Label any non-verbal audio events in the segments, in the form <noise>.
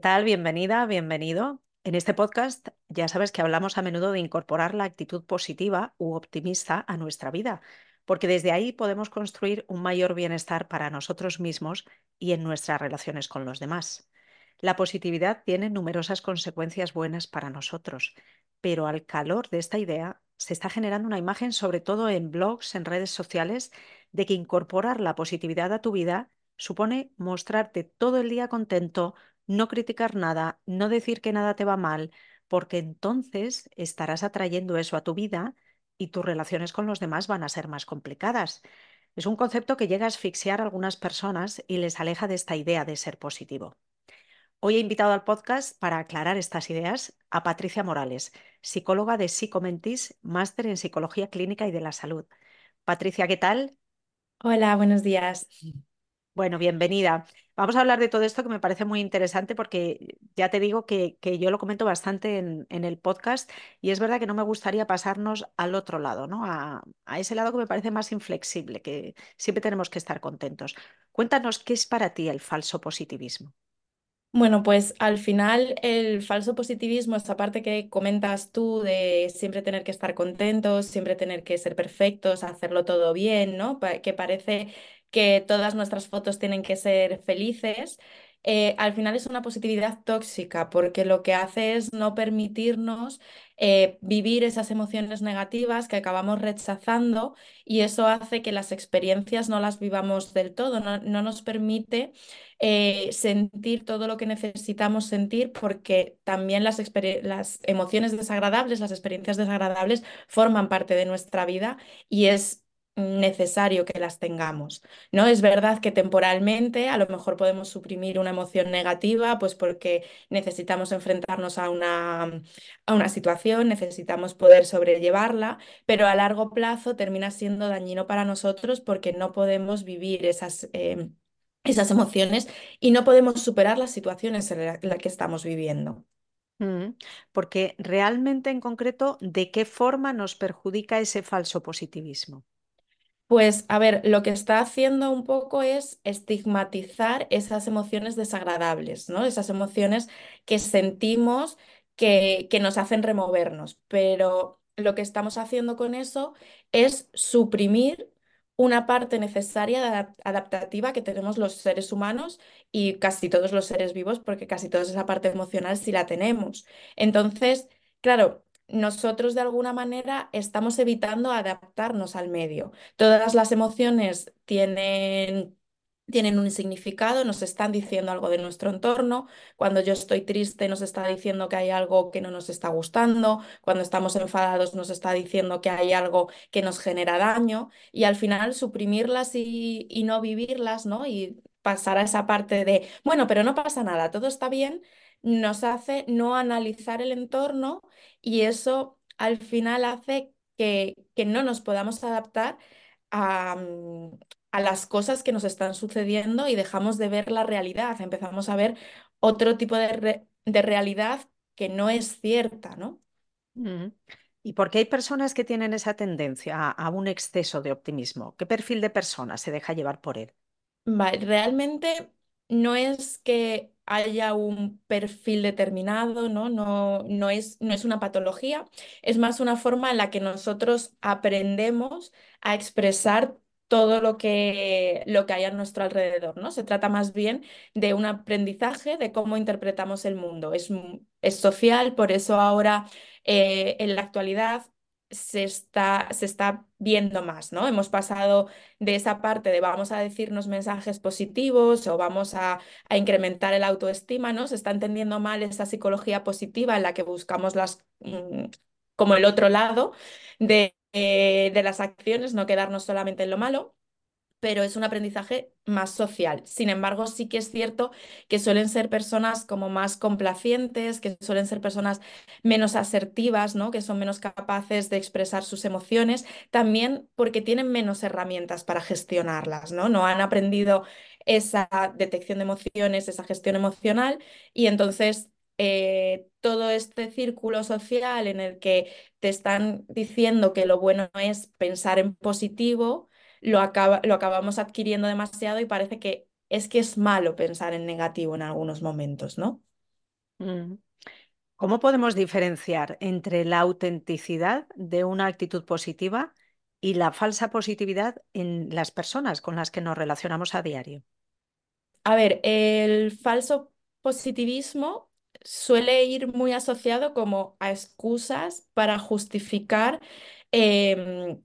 ¿Qué tal? Bienvenida, bienvenido. En este podcast ya sabes que hablamos a menudo de incorporar la actitud positiva u optimista a nuestra vida, porque desde ahí podemos construir un mayor bienestar para nosotros mismos y en nuestras relaciones con los demás. La positividad tiene numerosas consecuencias buenas para nosotros, pero al calor de esta idea se está generando una imagen, sobre todo en blogs, en redes sociales, de que incorporar la positividad a tu vida supone mostrarte todo el día contento, no criticar nada, no decir que nada te va mal, porque entonces estarás atrayendo eso a tu vida y tus relaciones con los demás van a ser más complicadas. Es un concepto que llega a asfixiar a algunas personas y les aleja de esta idea de ser positivo. Hoy he invitado al podcast para aclarar estas ideas a Patricia Morales, psicóloga de Psicomentis, máster en Psicología Clínica y de la Salud. Patricia, ¿qué tal? Hola, buenos días. Bueno, bienvenida. Vamos a hablar de todo esto que me parece muy interesante porque ya te digo que, yo lo comento bastante en, el podcast y es verdad que no me gustaría pasarnos al otro lado, ¿no? A, a, ese lado que me parece más inflexible, que siempre tenemos que estar contentos. Cuéntanos qué es para ti el falso positivismo. Bueno, pues al final el falso positivismo, esa parte que comentas tú de siempre tener que estar contentos, siempre tener que ser perfectos, hacerlo todo bien, ¿no? Que parece que todas nuestras fotos tienen que ser felices, eh, al final es una positividad tóxica porque lo que hace es no permitirnos eh, vivir esas emociones negativas que acabamos rechazando y eso hace que las experiencias no las vivamos del todo, no, nos permite eh, sentir todo lo que necesitamos sentir porque también las, las emociones desagradables, las experiencias desagradables forman parte de nuestra vida y es necesario que las tengamos, ¿no? Es verdad que temporalmente a lo mejor podemos suprimir una emoción negativa, pues porque necesitamos enfrentarnos a una, a una situación, necesitamos poder sobrellevarla, pero a largo plazo termina siendo dañino para nosotros porque no podemos vivir esas... Em, esas emociones y no podemos superar las situaciones en las la que estamos viviendo. Mm, porque realmente en concreto, ¿de qué forma nos perjudica ese falso positivismo? Pues a ver, lo que está haciendo un poco es estigmatizar esas emociones desagradables, ¿no? Esas emociones que sentimos que, que nos hacen removernos, pero lo que estamos haciendo con eso es suprimir una parte necesaria adaptativa que tenemos los seres humanos y casi todos los seres vivos, porque casi toda esa parte emocional sí la tenemos. Entonces, claro, nosotros de alguna manera estamos evitando adaptarnos al medio. Todas las emociones tienen tienen un significado, nos están diciendo algo de nuestro entorno. Cuando yo estoy triste nos está diciendo que hay algo que no nos está gustando. Cuando estamos enfadados nos está diciendo que hay algo que nos genera daño. Y al final suprimirlas y, y no vivirlas, ¿no? Y pasar a esa parte de, bueno, pero no pasa nada, todo está bien, nos hace no analizar el entorno y eso al final hace que, que no nos podamos adaptar a, mm, a, las cosas que nos están sucediendo y dejamos de ver la realidad, empezamos a ver otro tipo de, de realidad que no es cierta, ¿no? Mm. ¿Y por qué hay personas que tienen esa tendencia a, a, un exceso de optimismo? ¿Qué perfil de persona se deja llevar por él? realmente no es que haya un perfil determinado, ¿no? No, no, es, no es una patología, es más una forma en la que nosotros aprendemos a expresar todo lo que, lo que hay a nuestro alrededor, ¿no? Se trata más bien de un aprendizaje de cómo interpretamos el mundo. Es, es social, por eso ahora eh, en la actualidad se está, se está viendo más, ¿no? Hemos pasado de esa parte de vamos a decirnos mensajes positivos o vamos a, incrementar el autoestima, ¿no? Se está entendiendo mal esa psicología positiva en la que buscamos las, mm, como el otro lado de, eh, de las acciones, no quedarnos solamente en lo malo. Pero es un aprendizaje más social. Sin embargo, sí que es cierto que suelen ser personas como más complacientes, que suelen ser personas menos asertivas, ¿no? que son menos capaces de expresar sus emociones, también porque tienen menos herramientas para gestionarlas, ¿no? No han aprendido esa detección de emociones, esa gestión emocional y entonces eh, todo este círculo social en el que te están diciendo que lo bueno es pensar en positivo, lo, acaba, lo acabamos adquiriendo demasiado y parece que es que es malo pensar en negativo en algunos momentos, ¿no? Mm. ¿Cómo podemos diferenciar entre la autenticidad de una actitud positiva y la falsa positividad en las personas con las que nos relacionamos a diario? A ver, el falso positivismo suele ir muy asociado como a excusas para justificar em,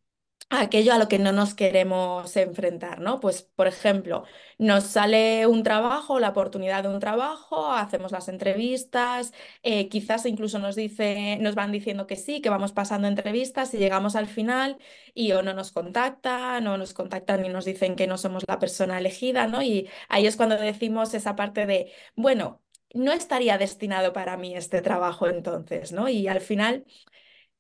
aquello a lo que no nos queremos enfrentar, ¿no? Pues, por ejemplo, nos sale un trabajo, la oportunidad de un trabajo, hacemos las entrevistas, eh, quizás incluso nos dice, nos van diciendo que sí, que vamos pasando entrevistas y llegamos al final y o no nos contactan, o nos contactan y nos dicen que no somos la persona elegida, ¿no? Y ahí es cuando decimos esa parte de, bueno, no estaría destinado para mí este trabajo entonces, ¿no? Y al final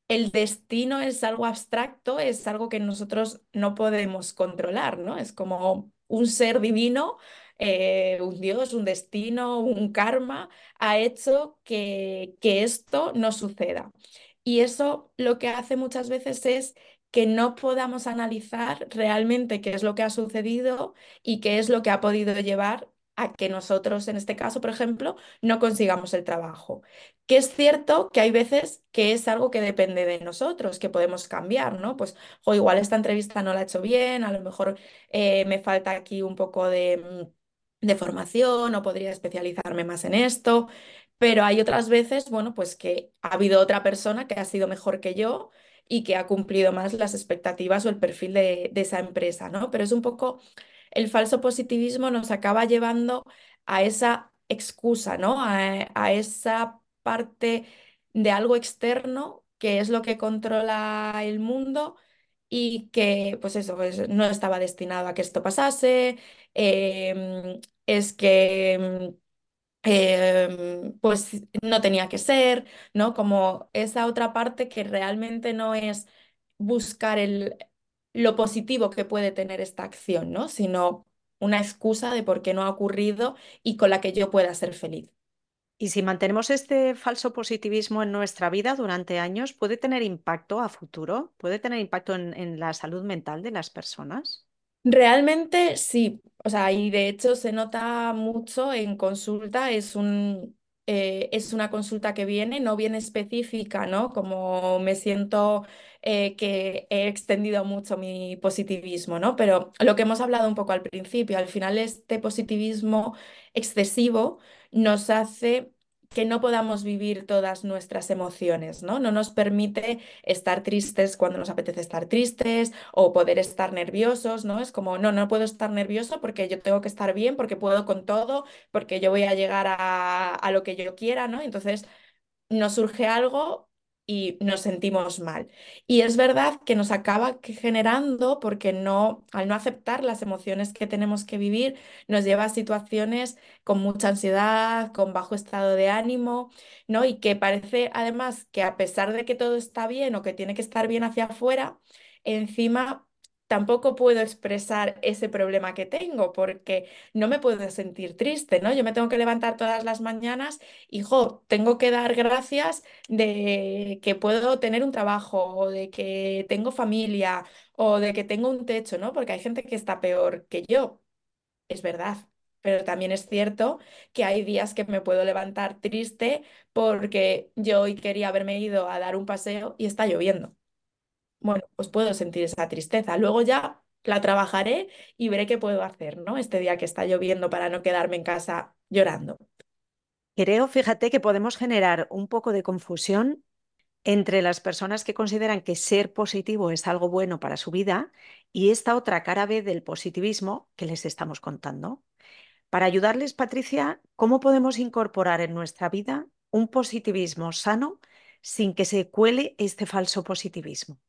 el destino es algo abstracto, es algo que nosotros no podemos controlar, ¿no? Es como un ser divino, eh, un Dios, un destino, un karma, ha hecho que, que esto no suceda. Y eso lo que hace muchas veces es que no podamos analizar realmente qué es lo que ha sucedido y qué es lo que ha podido llevar a que nosotros, en este caso, por ejemplo, no consigamos el trabajo. Que es cierto que hay veces que es algo que depende de nosotros, que podemos cambiar, ¿no? Pues, o igual esta entrevista no la he hecho bien, a lo mejor eh, me falta aquí un poco de, mm, de formación o podría especializarme más en esto, pero hay otras veces, bueno, pues que ha habido otra persona que ha sido mejor que yo y que ha cumplido más las expectativas o el perfil de, de esa empresa, ¿no? Pero es un poco el falso positivismo nos acaba llevando a esa excusa, ¿no? A, esa parte de algo externo que es lo que controla el mundo y que, pues eso, pues no estaba destinado a que esto pasase, em, es que... Em, pues no tenía que ser, ¿no? Como esa otra parte que realmente no es buscar el, lo positivo que puede tener esta acción, ¿no? Sino una excusa de por qué no ha ocurrido y con la que yo pueda ser feliz. Y si mantenemos este falso positivismo en nuestra vida durante años, ¿puede tener impacto a futuro? ¿Puede tener impacto en, en la salud mental de las personas? Realmente sí, o sea, y de hecho se nota mucho en consulta, es un, eh, es una consulta que viene, no viene específica, ¿no? Como me siento eh, que he extendido mucho mi positivismo, ¿no? Pero lo que hemos hablado un poco al principio, al final este positivismo excesivo nos hace que no podamos vivir todas nuestras emociones, ¿no? No nos permite estar tristes cuando nos apetece estar tristes o poder estar nerviosos, ¿no? Es como, no, no puedo estar nervioso porque yo tengo que estar bien, porque puedo con todo, porque yo voy a llegar a, a lo que yo quiera, ¿no? Entonces nos surge algo y nos sentimos mal. Y es verdad que nos acaba generando, porque no, al no aceptar las emociones que tenemos que vivir, nos lleva a situaciones con mucha ansiedad, con bajo estado de ánimo, ¿no? Y que parece además que a pesar de que todo está bien o que tiene que estar bien hacia afuera, encima tampoco puedo expresar ese problema que tengo porque no me puedo sentir triste, ¿no? Yo me tengo que levantar todas las mañanas y, jo, tengo que dar gracias de que puedo tener un trabajo o de que tengo familia o de que tengo un techo, ¿no? Porque hay gente que está peor que yo, es verdad. Pero también es cierto que hay días que me puedo levantar triste porque yo hoy quería haberme ido a dar un paseo y está lloviendo bueno, pues puedo sentir esa tristeza. Luego ya la trabajaré y veré qué puedo hacer, ¿no? Este día que está lloviendo para no quedarme en casa llorando. Creo, fíjate, que podemos generar un poco de confusión entre las personas que consideran que ser positivo es algo bueno para su vida y esta otra cara B del positivismo que les estamos contando. Para ayudarles, Patricia, ¿cómo podemos incorporar en nuestra vida un positivismo sano sin que se cuele este falso positivismo?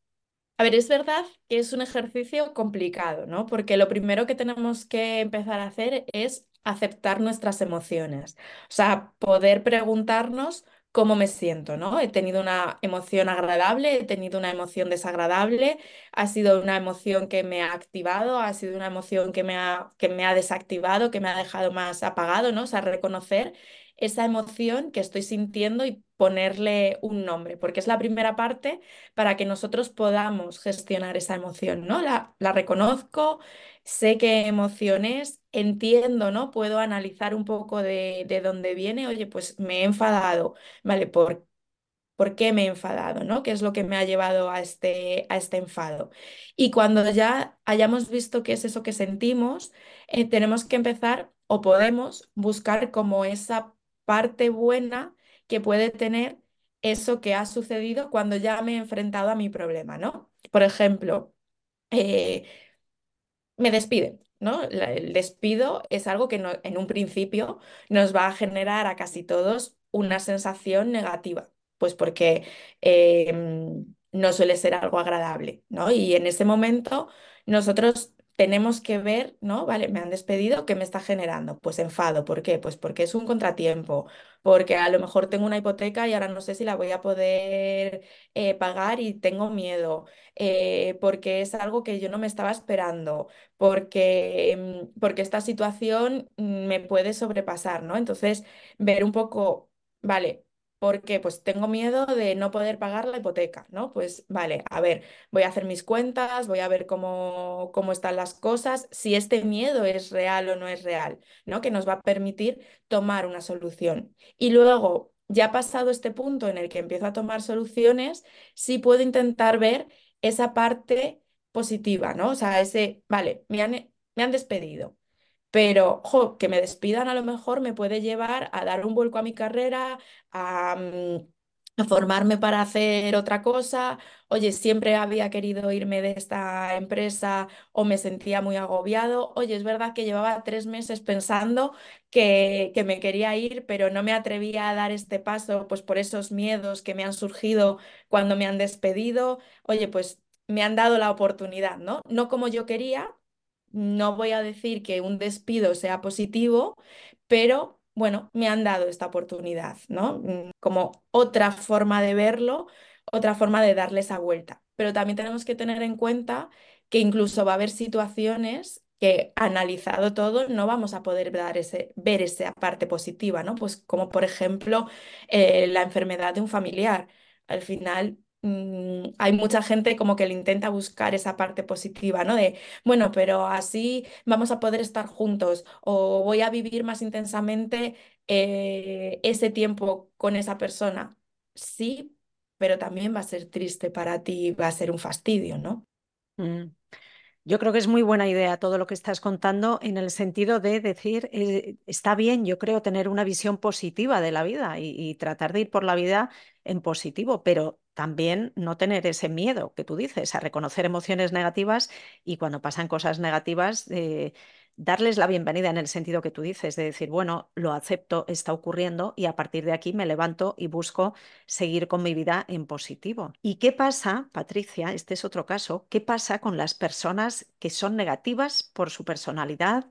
A ver, es verdad que es un ejercicio complicado, ¿no? Porque lo primero que tenemos que empezar a hacer es aceptar nuestras emociones. O sea, poder preguntarnos cómo me siento, ¿no? He tenido una emoción agradable, he tenido una emoción desagradable, ha sido una emoción que me ha activado, ha sido una emoción que me ha, que me ha desactivado, que me ha dejado más apagado, ¿no? O sea, reconocer esa emoción que estoy sintiendo y ponerle un nombre, porque es la primera parte para que nosotros podamos gestionar esa emoción, ¿no? La, reconozco, sé qué emoción es, entiendo, ¿no? Puedo analizar un poco de, de dónde viene, oye, pues me he enfadado, ¿vale? ¿Por, ¿por qué me he enfadado, ¿no? ¿Qué es lo que me ha llevado a este, a este enfado? Y cuando ya hayamos visto qué es eso que sentimos, eh, tenemos que empezar o podemos buscar como esa parte buena que puede tener eso que ha sucedido cuando ya me he enfrentado a mi problema, ¿no? Por ejemplo, eh, me despiden, ¿no? el despido es algo que en un principio nos va a generar a casi todos una sensación negativa, pues porque em, no suele ser algo agradable, ¿no? Y en ese momento nosotros tenemos que ver, ¿no? Vale, me han despedido, ¿qué me está generando? Pues enfado, ¿por qué? Pues porque es un contratiempo, porque a lo mejor tengo una hipoteca y ahora no sé si la voy a poder eh, pagar y tengo miedo, eh, porque es algo que yo no me estaba esperando, porque, mm, porque esta situación me puede sobrepasar, ¿no? Entonces, ver un poco, vale, ¿Por qué? Pues tengo miedo de no poder pagar la hipoteca, ¿no? Pues vale, a ver, voy a hacer mis cuentas, voy a ver cómo, cómo están las cosas, si este miedo es real o no es real, ¿no? Que nos va a permitir tomar una solución. Y luego, ya pasado este punto en el que empiezo a tomar soluciones, sí puedo intentar ver esa parte positiva, ¿no? O sea, ese, vale, me han, me han despedido pero que me despidan a lo mejor me puede llevar a dar un vuelco a mi carrera, a, mm, a, formarme para hacer otra cosa. Oye, siempre había querido irme de esta empresa o me sentía muy agobiado. Oye, es verdad que llevaba tres meses pensando que, que me quería ir, pero no me atrevía a dar este paso, pues por esos miedos que me han surgido cuando me han despedido. Oye, pues me han dado la oportunidad, ¿no? No como yo quería, no voy a decir que un despido sea positivo, pero bueno, me han dado esta oportunidad, ¿no? Mm, como otra forma de verlo, otra forma de darle esa vuelta. Pero también tenemos que tener en cuenta que incluso va a haber situaciones que analizado todo no vamos a poder dar ese, ver esa parte positiva, ¿no? Pues como por ejemplo eh, la enfermedad de un familiar. Al final Mm, hay mucha gente como que le intenta buscar esa parte positiva, ¿no? De, bueno, pero así vamos a poder estar juntos o voy a vivir más intensamente eh, ese tiempo con esa persona. Sí, pero también va a ser triste para ti, va a ser un fastidio, ¿no? Mm. Yo creo que es muy buena idea todo lo que estás contando en el sentido de decir, eh, está bien, yo creo, tener una visión positiva de la vida y, tratar de ir por la vida en positivo, pero también no tener ese miedo que tú dices, a reconocer emociones negativas y cuando pasan cosas negativas, eh, darles la bienvenida en el sentido que tú dices, de decir, bueno, lo acepto, está ocurriendo y a partir de aquí me levanto y busco seguir con mi vida en positivo. ¿Y qué pasa, Patricia? Este es otro caso. ¿Qué pasa con las personas que son negativas por su personalidad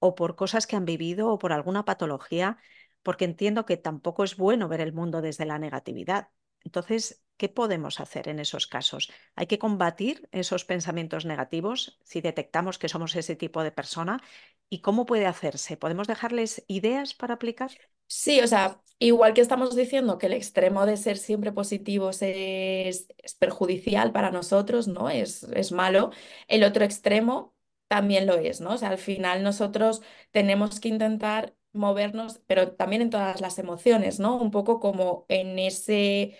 o por cosas que han vivido o por alguna patología? Porque entiendo que tampoco es bueno ver el mundo desde la negatividad. Entonces, ¿qué podemos hacer en esos casos? ¿Hay que combatir esos pensamientos negativos si detectamos que somos ese tipo de persona? ¿Y cómo puede hacerse? ¿Podemos dejarles ideas para aplicar? Sí, o sea, igual que estamos diciendo que el extremo de ser siempre positivos es, perjudicial para nosotros, ¿no? Es, es malo, el otro extremo también lo es, ¿no? O sea, al final nosotros tenemos que intentar movernos, pero también en todas las emociones, ¿no? Un poco como en ese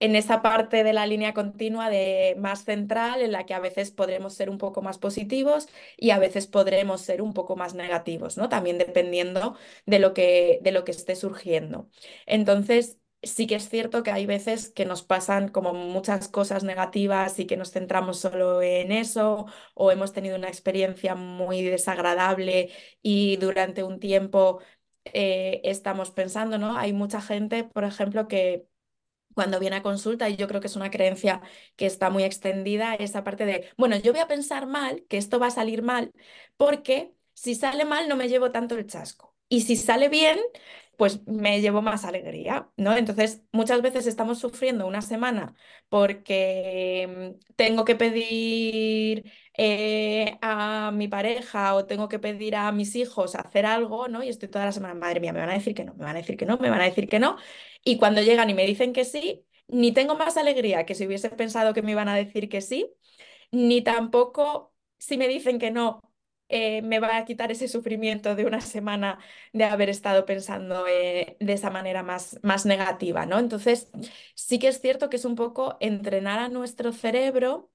en esa parte de la línea continua de más central en la que a veces podremos ser un poco más positivos y a veces podremos ser un poco más negativos, ¿no? También dependiendo de lo que, de lo que esté surgiendo. Entonces, sí que es cierto que hay veces que nos pasan como muchas cosas negativas y que nos centramos solo en eso o hemos tenido una experiencia muy desagradable y durante un tiempo eh, estamos pensando, ¿no? Hay mucha gente, por ejemplo, que cuando viene a consulta, y yo creo que es una creencia que está muy extendida, esa parte de, bueno, yo voy a pensar mal, que esto va a salir mal, porque si sale mal no me llevo tanto el chasco. Y si sale bien, pues me llevo más alegría, ¿no? Entonces, muchas veces estamos sufriendo una semana porque mm, tengo que pedir eh, a mi pareja o tengo que pedir a mis hijos hacer algo, ¿no? Y estoy toda la semana, madre mía, me van a decir que no, me van a decir que no, me van a decir que no. Y cuando llegan y me dicen que sí, ni tengo más alegría que si hubiese pensado que me iban a decir que sí, ni tampoco si me dicen que no, eh, me va a quitar ese sufrimiento de una semana de haber estado pensando eh, de esa manera más, más negativa, ¿no? Entonces, sí que es cierto que es un poco entrenar a nuestro cerebro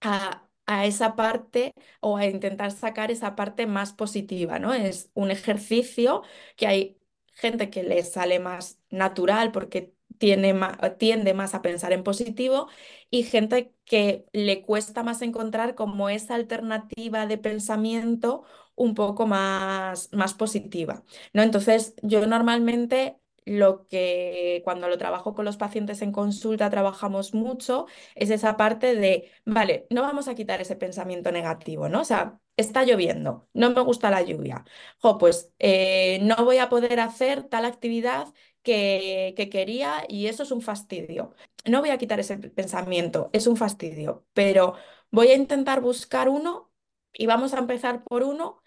a, a esa parte o a intentar sacar esa parte más positiva, ¿no? Es un ejercicio que hay gente que le sale más natural porque tiene tiende más a pensar en positivo y gente que le cuesta más encontrar como esa alternativa de pensamiento un poco más, más positiva, ¿no? Entonces, yo normalmente lo que cuando lo trabajo con los pacientes en consulta trabajamos mucho es esa parte de, vale, no vamos a quitar ese pensamiento negativo, ¿no? O sea, está lloviendo, no me gusta la lluvia, jo, pues eh, no voy a poder hacer tal actividad que, que quería y eso es un fastidio. No voy a quitar ese pensamiento, es un fastidio, pero voy a intentar buscar uno y vamos a empezar por uno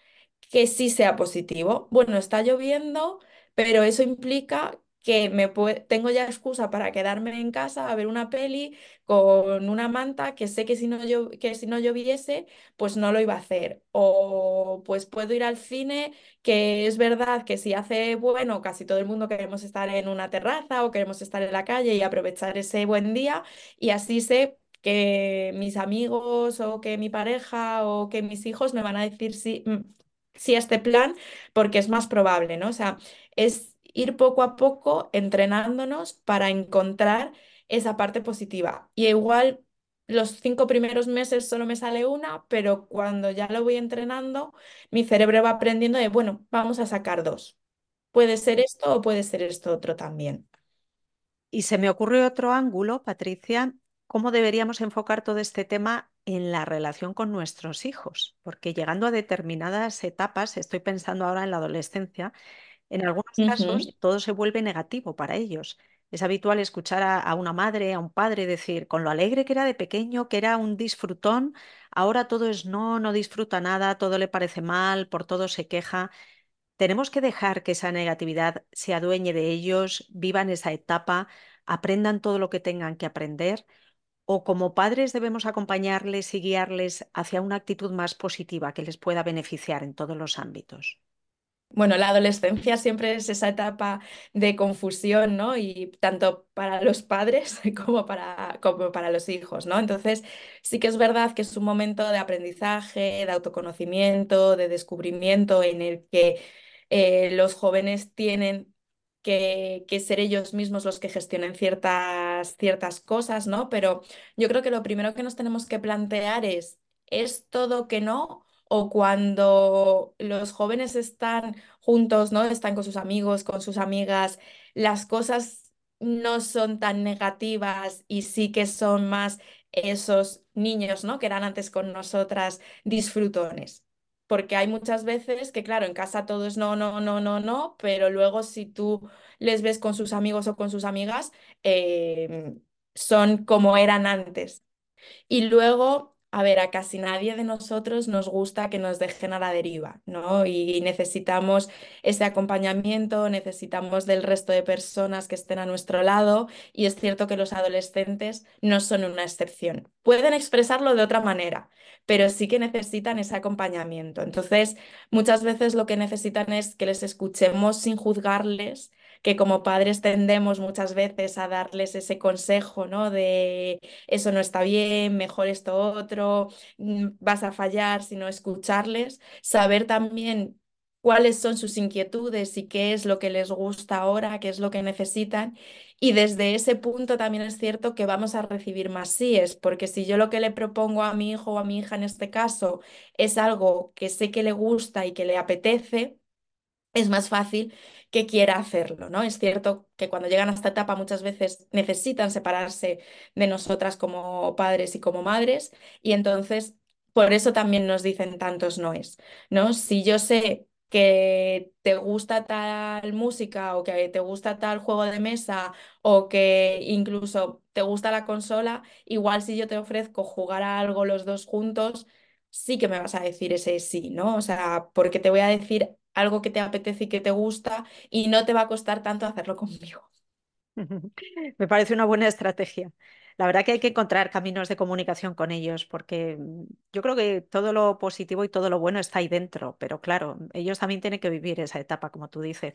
que sí sea positivo. Bueno, está lloviendo, pero eso implica que me tengo ya excusa para quedarme en casa a ver una peli con una manta que sé que si no, que si no lloviese, pues no lo iba a hacer. O pues puedo ir al cine, que es verdad que si hace bueno, casi todo el mundo queremos estar en una terraza o queremos estar en la calle y aprovechar ese buen día y así sé que mis amigos o que mi pareja o que mis hijos me van a decir sí, mm, a este plan porque es más probable, ¿no? O sea, es ir poco a poco entrenándonos para encontrar esa parte positiva. Y igual los cinco primeros meses solo me sale una, pero cuando ya lo voy entrenando, mi cerebro va aprendiendo de, bueno, vamos a sacar dos. Puede ser esto o puede ser esto otro también. Y se me ocurre otro ángulo, Patricia, cómo deberíamos enfocar todo este tema en la relación con nuestros hijos, porque llegando a determinadas etapas, estoy pensando ahora en la adolescencia, en algunos casos, todo se vuelve negativo para ellos. Es habitual escuchar a, una madre, a un padre decir, con lo alegre que era de pequeño, que era un disfrutón, ahora todo es no, no disfruta nada, todo le parece mal, por todo se queja. Tenemos que dejar que esa negatividad se adueñe de ellos, vivan esa etapa, aprendan todo lo que tengan que aprender, o como padres debemos acompañarles y guiarles hacia una actitud más positiva que les pueda beneficiar en todos los ámbitos. Bueno, la adolescencia siempre es esa etapa de confusión, ¿no? Y tanto para los padres <laughs> como para, como para los hijos, ¿no? Entonces, sí que es verdad que es un momento de aprendizaje, de autoconocimiento, de descubrimiento en el que eh, los jóvenes tienen que, que, ser ellos mismos los que gestionen ciertas, ciertas cosas, ¿no? Pero yo creo que lo primero que nos tenemos que plantear es, ¿es todo que no? O cuando los jóvenes están juntos, ¿no? Están con sus amigos, con sus amigas, las cosas no son tan negativas y sí que son más esos niños, ¿no? Que eran antes con nosotras disfrutones. Porque hay muchas veces que, claro, en casa todo es no, no, no, no, no, pero luego si tú les ves con sus amigos o con sus amigas, em, son como eran antes. Y luego a ver, a casi nadie de nosotros nos gusta que nos dejen a la deriva, ¿no? Y necesitamos ese acompañamiento, necesitamos del resto de personas que estén a nuestro lado y es cierto que los adolescentes no son una excepción. Pueden expresarlo de otra manera, pero sí que necesitan ese acompañamiento. Entonces, muchas veces lo que necesitan es que les escuchemos sin juzgarles que como padres tendemos muchas veces a darles ese consejo, ¿no? De eso no está bien, mejor esto otro, mm, vas a fallar si no escucharles, saber también cuáles son sus inquietudes y qué es lo que les gusta ahora, qué es lo que necesitan. Y desde ese punto también es cierto que vamos a recibir más síes, porque si yo lo que le propongo a mi hijo o a mi hija en este caso es algo que sé que le gusta y que le apetece, es más fácil que quiera hacerlo, ¿no? Es cierto que cuando llegan a esta etapa muchas veces necesitan separarse de nosotras como padres y como madres y entonces por eso también nos dicen tantos noes, ¿no? Si yo sé que te gusta tal música o que te gusta tal juego de mesa o que incluso te gusta la consola, igual si yo te ofrezco jugar a algo los dos juntos, sí que me vas a decir ese sí, ¿no? O sea, porque te voy a decir algo que te apetece y que te gusta y no te va a costar tanto hacerlo conmigo. <laughs> Me parece una buena estrategia. La verdad que hay que encontrar caminos de comunicación con ellos porque mm, yo creo que todo lo positivo y todo lo bueno está ahí dentro, pero claro, ellos también tienen que vivir esa etapa, como tú dices.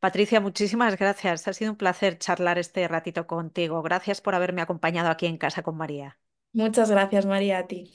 Patricia, muchísimas gracias. Ha sido un placer charlar este ratito contigo. Gracias por haberme acompañado aquí en casa con María. Muchas gracias, María, a ti.